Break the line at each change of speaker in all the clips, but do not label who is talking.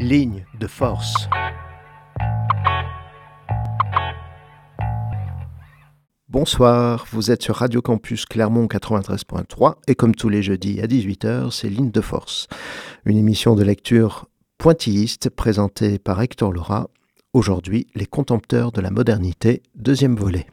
Ligne de force. Bonsoir, vous êtes sur Radio Campus Clermont 93.3 et comme tous les jeudis à 18h, c'est Ligne de force, une émission de lecture pointilliste présentée par Hector Laura. Aujourd'hui, les contempteurs de la modernité, deuxième volet.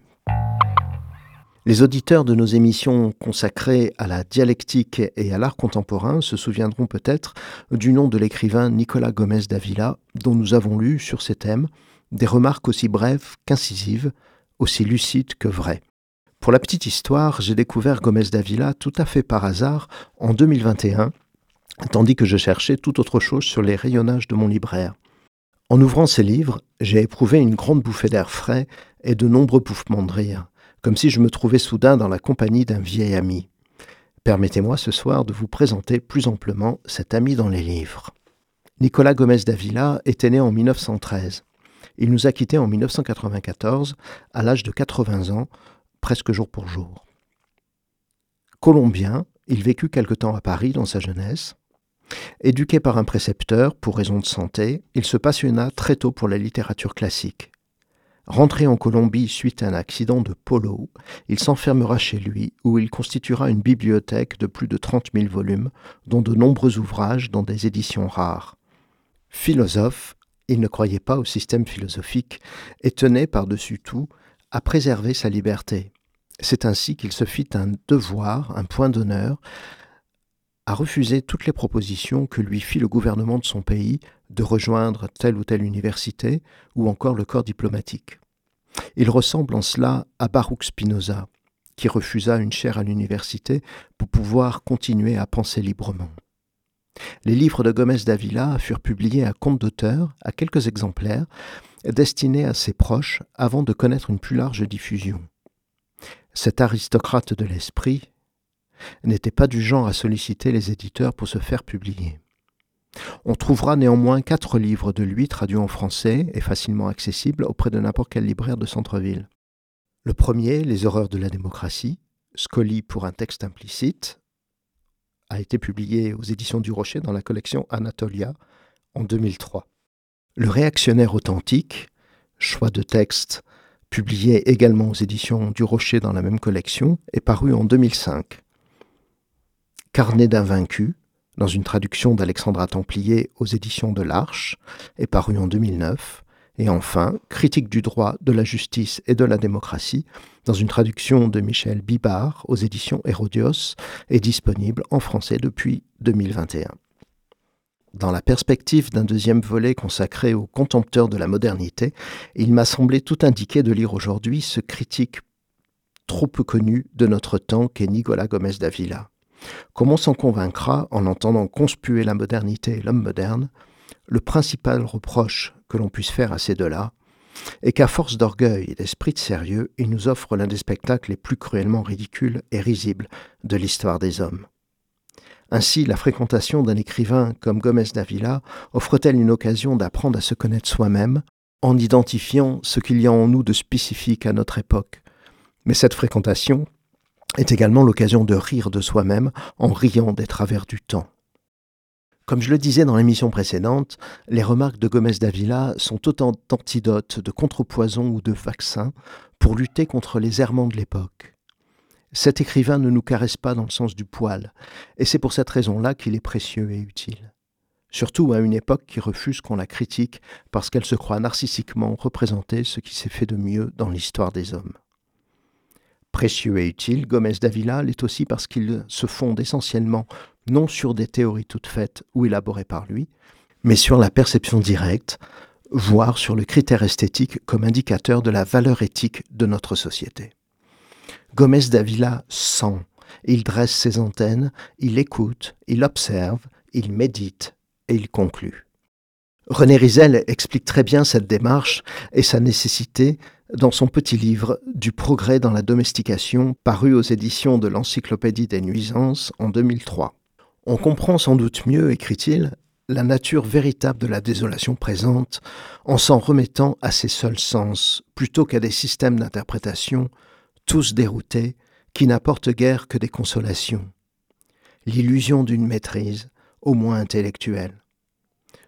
Les auditeurs de nos émissions consacrées à la dialectique et à l'art contemporain se souviendront peut-être du nom de l'écrivain Nicolas Gomez d'Avila, dont nous avons lu sur ces thèmes des remarques aussi brèves qu'incisives, aussi lucides que vraies. Pour la petite histoire, j'ai découvert Gomez d'Avila tout à fait par hasard en 2021, tandis que je cherchais tout autre chose sur les rayonnages de mon libraire. En ouvrant ces livres, j'ai éprouvé une grande bouffée d'air frais et de nombreux pouffements de rire comme si je me trouvais soudain dans la compagnie d'un vieil ami. Permettez-moi ce soir de vous présenter plus amplement cet ami dans les livres. Nicolas Gomez d'Avila était né en 1913. Il nous a quittés en 1994, à l'âge de 80 ans, presque jour pour jour. Colombien, il vécut quelque temps à Paris dans sa jeunesse. Éduqué par un précepteur pour raison de santé, il se passionna très tôt pour la littérature classique. Rentré en Colombie suite à un accident de polo, il s'enfermera chez lui où il constituera une bibliothèque de plus de 30 000 volumes, dont de nombreux ouvrages dans des éditions rares. Philosophe, il ne croyait pas au système philosophique et tenait par-dessus tout à préserver sa liberté. C'est ainsi qu'il se fit un devoir, un point d'honneur, à refuser toutes les propositions que lui fit le gouvernement de son pays de rejoindre telle ou telle université ou encore le corps diplomatique. Il ressemble en cela à Baruch Spinoza, qui refusa une chaire à l'université pour pouvoir continuer à penser librement. Les livres de Gomez d'Avila furent publiés à compte d'auteur, à quelques exemplaires, destinés à ses proches avant de connaître une plus large diffusion. Cet aristocrate de l'esprit n'était pas du genre à solliciter les éditeurs pour se faire publier. On trouvera néanmoins quatre livres de lui traduits en français et facilement accessibles auprès de n'importe quel libraire de centre-ville. Le premier, Les horreurs de la démocratie, Scoli pour un texte implicite, a été publié aux éditions du Rocher dans la collection Anatolia en 2003. Le réactionnaire authentique, choix de texte publié également aux éditions du Rocher dans la même collection, est paru en 2005. Carnet d'un vaincu, dans une traduction d'Alexandra Templier aux éditions de l'Arche, est paru en 2009. Et enfin, Critique du droit, de la justice et de la démocratie, dans une traduction de Michel Bibard aux éditions Hérodios, est disponible en français depuis 2021. Dans la perspective d'un deuxième volet consacré aux contempteurs de la modernité, il m'a semblé tout indiqué de lire aujourd'hui ce critique trop peu connu de notre temps qu'est Nicolas Gomez d'Avila. Comment s'en convaincra en entendant conspuer la modernité et l'homme moderne Le principal reproche que l'on puisse faire à ces deux-là est qu'à force d'orgueil et d'esprit de sérieux, ils nous offrent l'un des spectacles les plus cruellement ridicules et risibles de l'histoire des hommes. Ainsi, la fréquentation d'un écrivain comme Gomez d'Avila offre-t-elle une occasion d'apprendre à se connaître soi-même en identifiant ce qu'il y a en nous de spécifique à notre époque. Mais cette fréquentation est également l'occasion de rire de soi-même en riant des travers du temps. Comme je le disais dans l'émission précédente, les remarques de Gomez d'Avila sont autant d'antidotes, de contrepoisons ou de vaccins pour lutter contre les errements de l'époque. Cet écrivain ne nous caresse pas dans le sens du poil, et c'est pour cette raison-là qu'il est précieux et utile. Surtout à une époque qui refuse qu'on la critique parce qu'elle se croit narcissiquement représenter ce qui s'est fait de mieux dans l'histoire des hommes. Précieux et utile, Gomez d'Avila l'est aussi parce qu'il se fonde essentiellement non sur des théories toutes faites ou élaborées par lui, mais sur la perception directe, voire sur le critère esthétique comme indicateur de la valeur éthique de notre société. Gomez d'Avila sent, il dresse ses antennes, il écoute, il observe, il médite et il conclut. René Rizel explique très bien cette démarche et sa nécessité dans son petit livre Du progrès dans la domestication, paru aux éditions de l'Encyclopédie des nuisances en 2003. On comprend sans doute mieux, écrit-il, la nature véritable de la désolation présente en s'en remettant à ses seuls sens, plutôt qu'à des systèmes d'interprétation, tous déroutés, qui n'apportent guère que des consolations. L'illusion d'une maîtrise, au moins intellectuelle.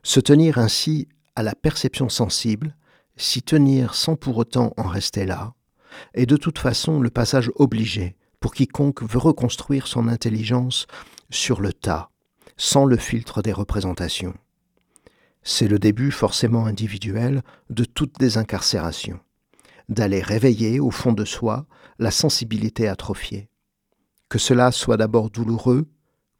Se tenir ainsi à la perception sensible, s'y tenir sans pour autant en rester là, est de toute façon le passage obligé pour quiconque veut reconstruire son intelligence sur le tas, sans le filtre des représentations. C'est le début forcément individuel de toute désincarcération, d'aller réveiller au fond de soi la sensibilité atrophiée. Que cela soit d'abord douloureux,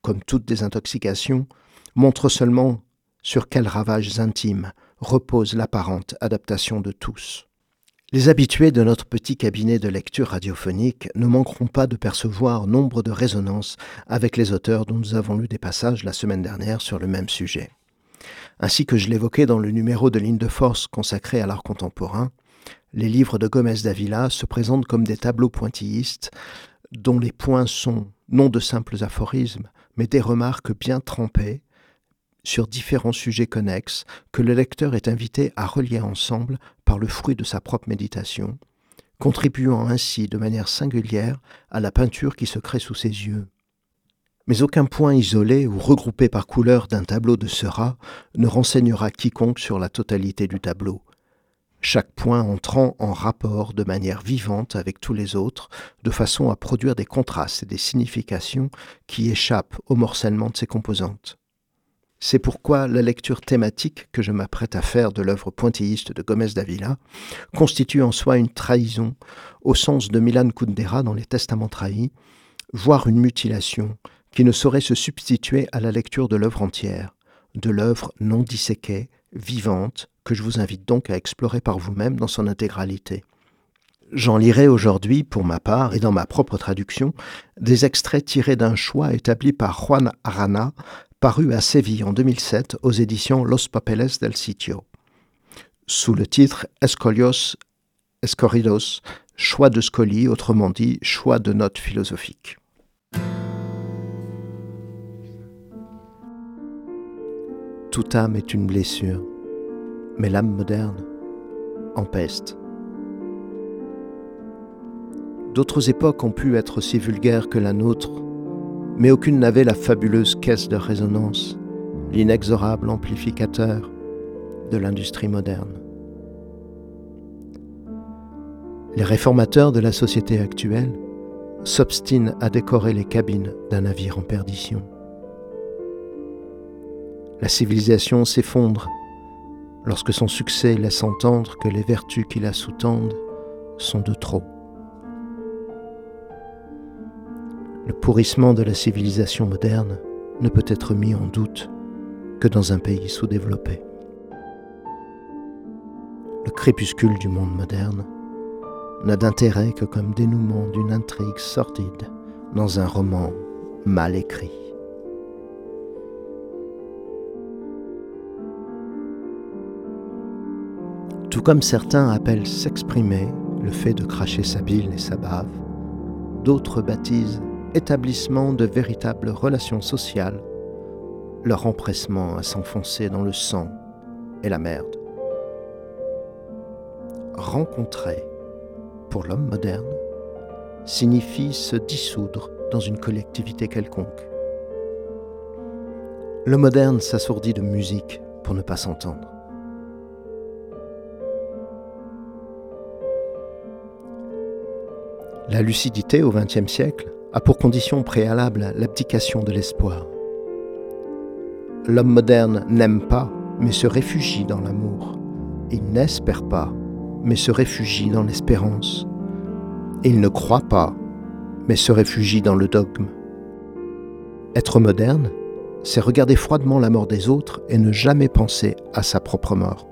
comme toute désintoxication, montre seulement sur quels ravages intimes repose l'apparente adaptation de tous. Les habitués de notre petit cabinet de lecture radiophonique ne manqueront pas de percevoir nombre de résonances avec les auteurs dont nous avons lu des passages la semaine dernière sur le même sujet. Ainsi que je l'évoquais dans le numéro de Ligne de Force consacré à l'art contemporain, les livres de Gomez Davila se présentent comme des tableaux pointillistes dont les points sont non de simples aphorismes, mais des remarques bien trempées sur différents sujets connexes que le lecteur est invité à relier ensemble par le fruit de sa propre méditation, contribuant ainsi de manière singulière à la peinture qui se crée sous ses yeux. Mais aucun point isolé ou regroupé par couleur d'un tableau de Seurat ne renseignera quiconque sur la totalité du tableau, chaque point entrant en rapport de manière vivante avec tous les autres, de façon à produire des contrastes et des significations qui échappent au morcellement de ses composantes. C'est pourquoi la lecture thématique que je m'apprête à faire de l'œuvre pointilliste de Gomez Davila constitue en soi une trahison, au sens de Milan Kundera dans les Testaments trahis, voire une mutilation qui ne saurait se substituer à la lecture de l'œuvre entière, de l'œuvre non disséquée, vivante, que je vous invite donc à explorer par vous-même dans son intégralité. J'en lirai aujourd'hui, pour ma part, et dans ma propre traduction, des extraits tirés d'un choix établi par Juan Arana paru à Séville en 2007 aux éditions Los Papeles del Sitio, sous le titre Escolios Escorridos, choix de Scoli, autrement dit choix de notes philosophiques. Toute âme est une blessure, mais l'âme moderne empeste. D'autres époques ont pu être aussi vulgaires que la nôtre mais aucune n'avait la fabuleuse caisse de résonance, l'inexorable amplificateur de l'industrie moderne. Les réformateurs de la société actuelle s'obstinent à décorer les cabines d'un navire en perdition. La civilisation s'effondre lorsque son succès laisse entendre que les vertus qui la sous-tendent sont de trop. Le pourrissement de la civilisation moderne ne peut être mis en doute que dans un pays sous-développé. Le crépuscule du monde moderne n'a d'intérêt que comme dénouement d'une intrigue sordide dans un roman mal écrit. Tout comme certains appellent s'exprimer le fait de cracher sa bile et sa bave, d'autres baptisent établissement de véritables relations sociales, leur empressement à s'enfoncer dans le sang et la merde. Rencontrer, pour l'homme moderne, signifie se dissoudre dans une collectivité quelconque. Le moderne s'assourdit de musique pour ne pas s'entendre. La lucidité au XXe siècle a pour condition préalable l'abdication de l'espoir. L'homme moderne n'aime pas, mais se réfugie dans l'amour. Il n'espère pas, mais se réfugie dans l'espérance. Il ne croit pas, mais se réfugie dans le dogme. Être moderne, c'est regarder froidement la mort des autres et ne jamais penser à sa propre mort.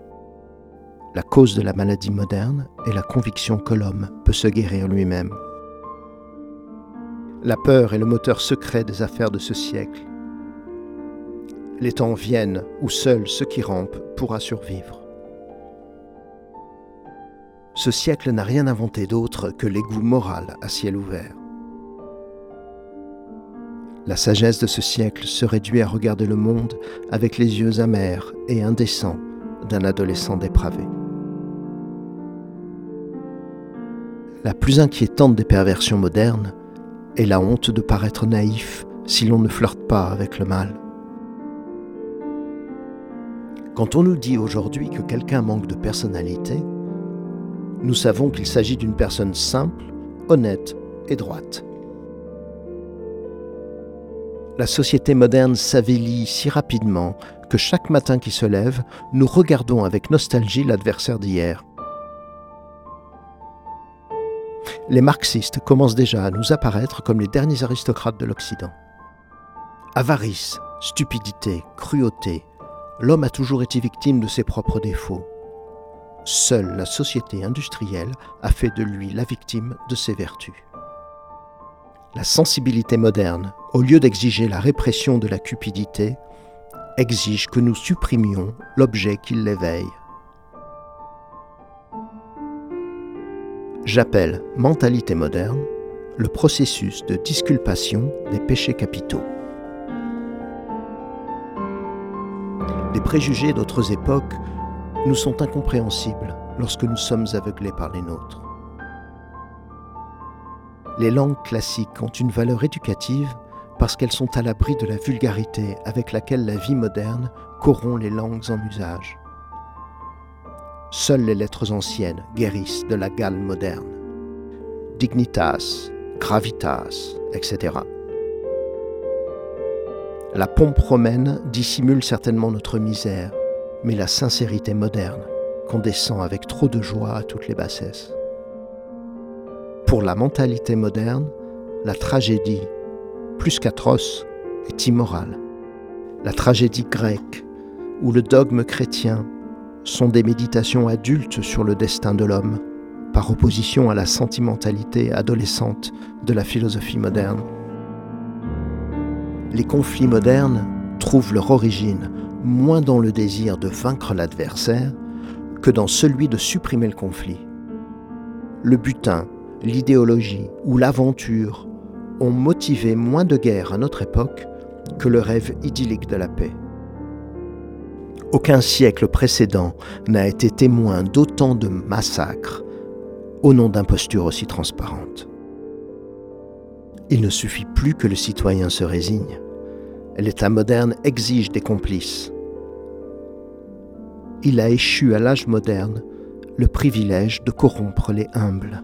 La cause de la maladie moderne est la conviction que l'homme peut se guérir lui-même. La peur est le moteur secret des affaires de ce siècle. Les temps viennent où seul ce qui rampe pourra survivre. Ce siècle n'a rien inventé d'autre que l'égout moral à ciel ouvert. La sagesse de ce siècle se réduit à regarder le monde avec les yeux amers et indécents d'un adolescent dépravé. La plus inquiétante des perversions modernes et la honte de paraître naïf si l'on ne flirte pas avec le mal. Quand on nous dit aujourd'hui que quelqu'un manque de personnalité, nous savons qu'il s'agit d'une personne simple, honnête et droite. La société moderne s'avélit si rapidement que chaque matin qui se lève, nous regardons avec nostalgie l'adversaire d'hier. Les marxistes commencent déjà à nous apparaître comme les derniers aristocrates de l'Occident. Avarice, stupidité, cruauté, l'homme a toujours été victime de ses propres défauts. Seule la société industrielle a fait de lui la victime de ses vertus. La sensibilité moderne, au lieu d'exiger la répression de la cupidité, exige que nous supprimions l'objet qui l'éveille. J'appelle mentalité moderne le processus de disculpation des péchés capitaux. Les préjugés d'autres époques nous sont incompréhensibles lorsque nous sommes aveuglés par les nôtres. Les langues classiques ont une valeur éducative parce qu'elles sont à l'abri de la vulgarité avec laquelle la vie moderne corrompt les langues en usage. Seules les lettres anciennes guérissent de la gale moderne. Dignitas, gravitas, etc. La pompe romaine dissimule certainement notre misère, mais la sincérité moderne condescend avec trop de joie à toutes les bassesses. Pour la mentalité moderne, la tragédie, plus qu'atroce, est immorale. La tragédie grecque ou le dogme chrétien sont des méditations adultes sur le destin de l'homme, par opposition à la sentimentalité adolescente de la philosophie moderne les conflits modernes trouvent leur origine moins dans le désir de vaincre l'adversaire que dans celui de supprimer le conflit. Le butin, l'idéologie ou l'aventure ont motivé moins de guerres à notre époque que le rêve idyllique de la paix. Aucun siècle précédent n'a été témoin d'autant de massacres au nom d'impostures aussi transparentes. Il ne suffit plus que le citoyen se résigne. L'État moderne exige des complices. Il a échu à l'âge moderne le privilège de corrompre les humbles.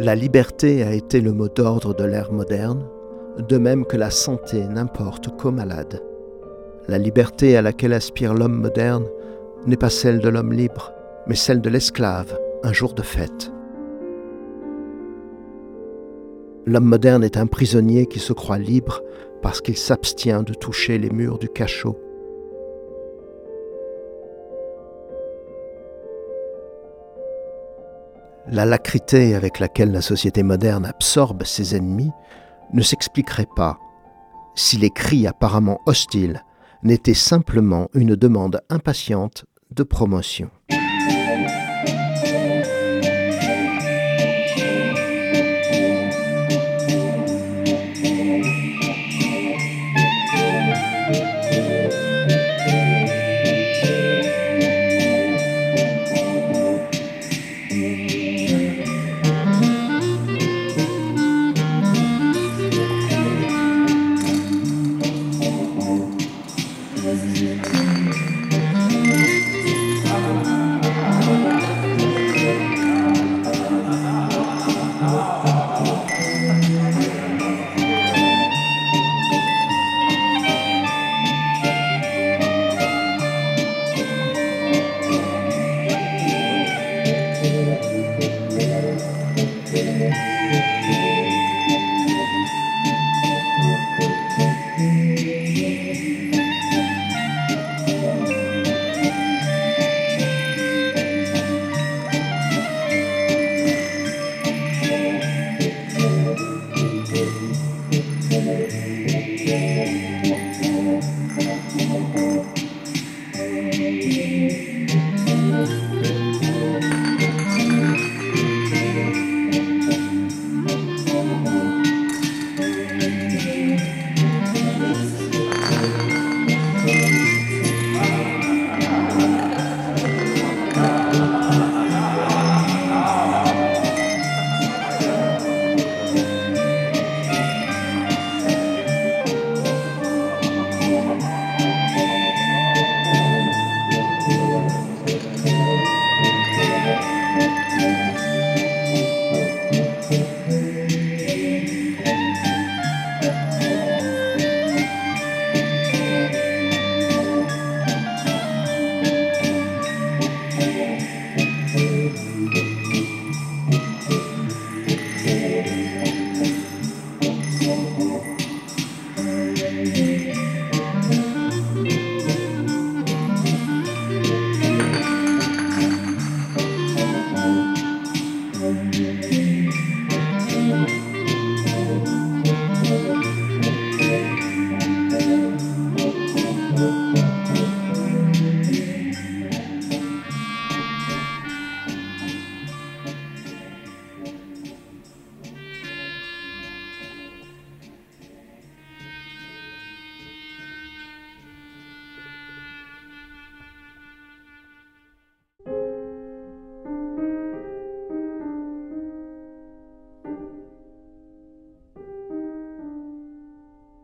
La liberté a été le mot d'ordre de l'ère moderne, de même que la santé n'importe qu'aux malades. La liberté à laquelle aspire l'homme moderne n'est pas celle de l'homme libre, mais celle de l'esclave, un jour de fête. L'homme moderne est un prisonnier qui se croit libre parce qu'il s'abstient de toucher les murs du cachot. La lacrité avec laquelle la société moderne absorbe ses ennemis ne s'expliquerait pas si les cris apparemment hostiles n'étaient simplement une demande impatiente de promotion.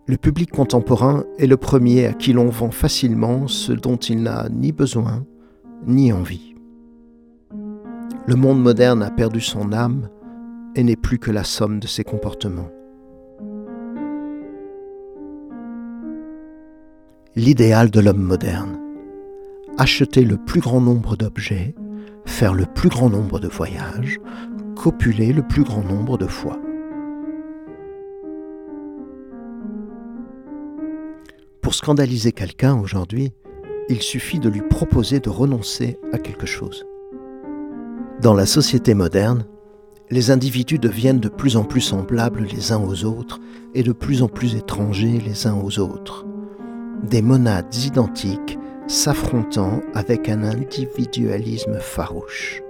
Le public contemporain est le premier à qui l'on vend facilement ce dont il n'a ni besoin ni envie. Le monde moderne a perdu son âme et n'est plus que la somme de ses comportements. L'idéal de l'homme moderne. Acheter le plus grand nombre d'objets, faire le plus grand nombre de voyages, copuler le plus grand nombre de fois. Pour scandaliser quelqu'un aujourd'hui, il suffit de lui proposer de renoncer à quelque chose. Dans la société moderne, les individus deviennent de plus en plus semblables les uns aux autres et de plus en plus étrangers les uns aux autres. Des monades identiques s'affrontant avec un individualisme farouche.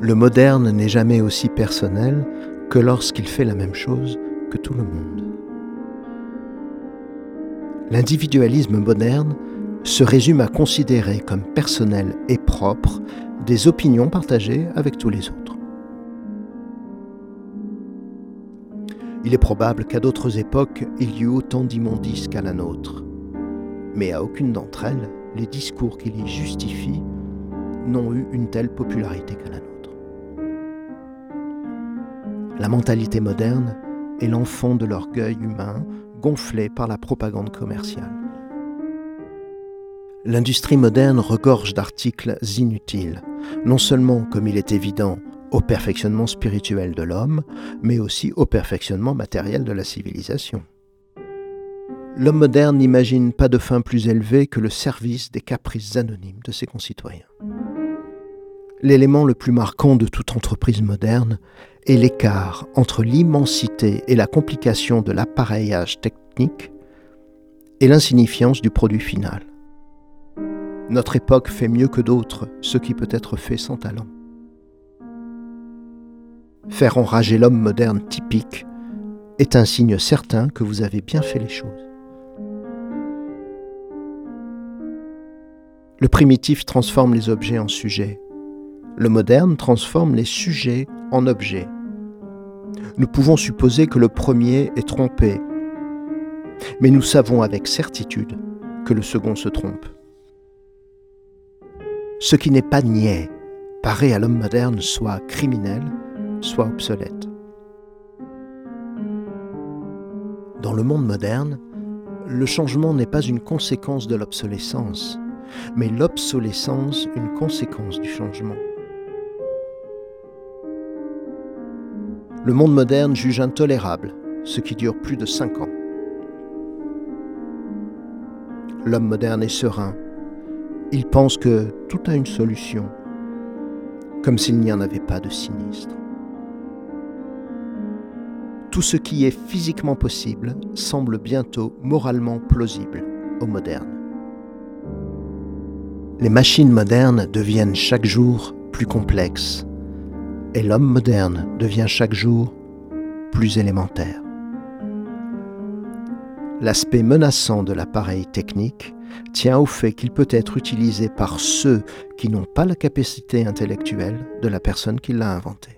Le moderne n'est jamais aussi personnel que lorsqu'il fait la même chose que tout le monde. L'individualisme moderne se résume à considérer comme personnel et propre des opinions partagées avec tous les autres. Il est probable qu'à d'autres époques, il y eut autant d'immondices qu'à la nôtre, mais à aucune d'entre elles, les discours qui les justifient n'ont eu une telle popularité qu'à la nôtre. La mentalité moderne est l'enfant de l'orgueil humain gonflé par la propagande commerciale. L'industrie moderne regorge d'articles inutiles, non seulement, comme il est évident, au perfectionnement spirituel de l'homme, mais aussi au perfectionnement matériel de la civilisation. L'homme moderne n'imagine pas de fin plus élevée que le service des caprices anonymes de ses concitoyens. L'élément le plus marquant de toute entreprise moderne est l'écart entre l'immensité et la complication de l'appareillage technique et l'insignifiance du produit final. Notre époque fait mieux que d'autres ce qui peut être fait sans talent. Faire enrager l'homme moderne typique est un signe certain que vous avez bien fait les choses. Le primitif transforme les objets en sujets le moderne transforme les sujets en objets. Nous pouvons supposer que le premier est trompé, mais nous savons avec certitude que le second se trompe. Ce qui n'est pas niais paraît à l'homme moderne soit criminel, soit obsolète. Dans le monde moderne, le changement n'est pas une conséquence de l'obsolescence, mais l'obsolescence une conséquence du changement. Le monde moderne juge intolérable ce qui dure plus de cinq ans. L'homme moderne est serein. Il pense que tout a une solution, comme s'il n'y en avait pas de sinistre. Tout ce qui est physiquement possible semble bientôt moralement plausible au moderne. Les machines modernes deviennent chaque jour plus complexes, et l'homme moderne devient chaque jour plus élémentaire. L'aspect menaçant de l'appareil technique tient au fait qu'il peut être utilisé par ceux qui n'ont pas la capacité intellectuelle de la personne qui l'a inventé.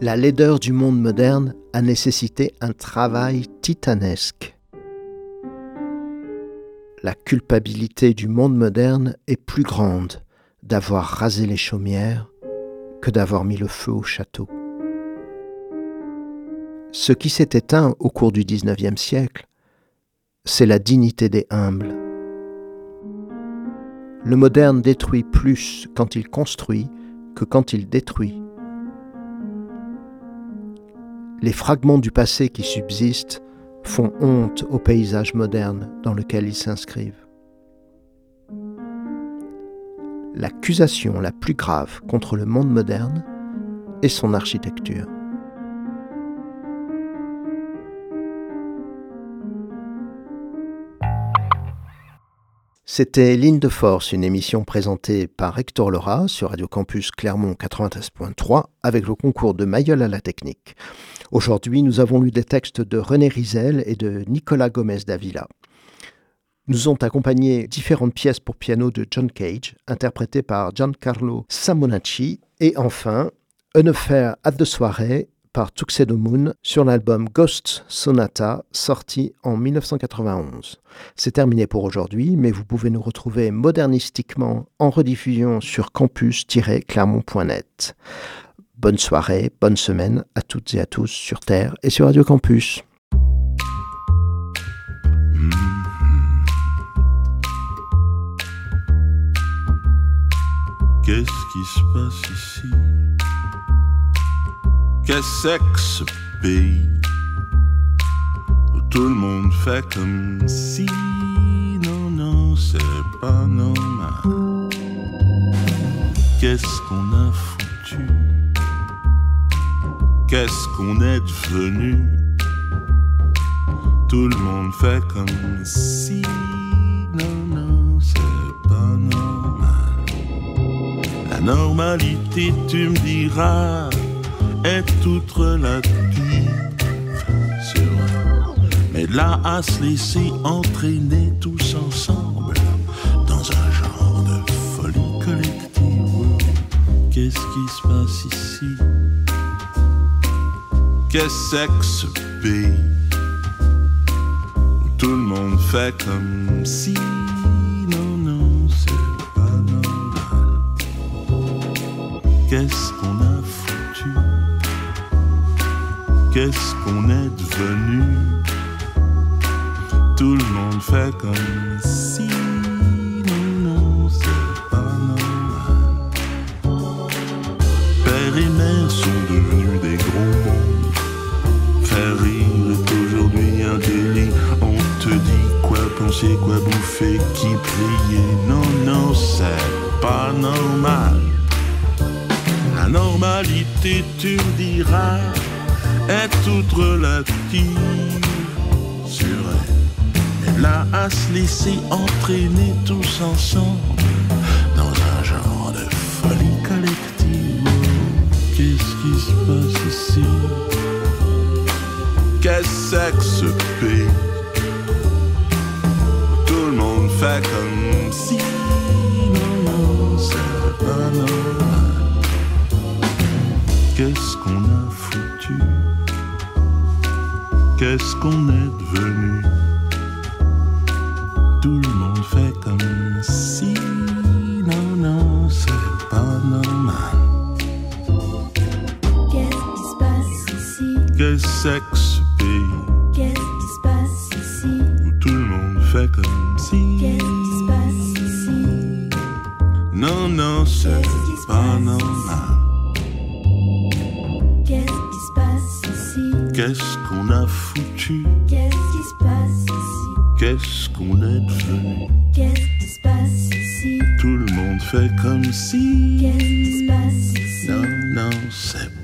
La laideur du monde moderne a nécessité un travail titanesque. La culpabilité du monde moderne est plus grande d'avoir rasé les chaumières que d'avoir mis le feu au château. Ce qui s'est éteint au cours du XIXe siècle, c'est la dignité des humbles. Le moderne détruit plus quand il construit que quand il détruit. Les fragments du passé qui subsistent font honte au paysage moderne dans lequel ils s'inscrivent l'accusation la plus grave contre le monde moderne est son architecture. C'était Ligne de Force, une émission présentée par Hector Laura sur Radio Campus Clermont 93.3 avec le concours de Mayol à la technique. Aujourd'hui, nous avons lu des textes de René Rizel et de Nicolas Gomez d'Avila nous ont accompagné différentes pièces pour piano de John Cage, interprétées par Giancarlo Samonacci, et enfin, Un affaire à de soirée par Tuxedo Moon sur l'album Ghost Sonata sorti en 1991. C'est terminé pour aujourd'hui, mais vous pouvez nous retrouver modernistiquement en rediffusion sur campus-clermont.net. Bonne soirée, bonne semaine à toutes et à tous sur Terre et sur Radio Campus.
Qu'est-ce qui se passe ici? Qu'est-ce que ce pays? Tout le monde fait comme si non non c'est pas normal. Qu'est-ce qu'on a foutu? Qu'est-ce qu'on est devenu? Tout le monde fait comme si normalité tu me diras est toute relative. Mais là, à se laisser entraîner tous ensemble dans un genre de folie collective. Qu'est-ce qui se passe ici? Qu'est-ce que ce pays où tout le monde fait comme si Qu'est-ce qu'on a foutu? Qu'est-ce qu'on est devenu? Tout le monde fait comme si non, non, c'est pas normal. Père et mère sont devenus des gros mots. Faire rire est aujourd'hui un délit. On te dit quoi penser, quoi bouffer, qui prier? Non, non, c'est pas normal. La normalité, tu me diras, est toute relative. C'est vrai. Mais là, à se laisser entraîner tous ensemble dans un genre de folie collective. Qu'est-ce qui se passe ici? Qu'est-ce que ce pays Tout le monde fait comme si non, non, c'est pas normal. Qu'est-ce qu'on a foutu? Qu'est-ce qu'on est devenu? Tout le monde fait comme si non, non, c'est pas normal.
Qu'est-ce qui se passe ici?
Qu'est-ce que ce pays?
Qu'est-ce qui se passe ici?
Où tout le monde fait comme si
Qu'est-ce qui se passe ici?
non, non, c'est pas normal.
Qu'est-ce
qu'on a foutu?
Qu'est-ce qui se passe ici?
Qu'est-ce qu'on est devenu?
Qu'est-ce qui se passe ici?
Tout le monde fait comme si.
Qu'est-ce qui se passe ici?
Non, non, c'est.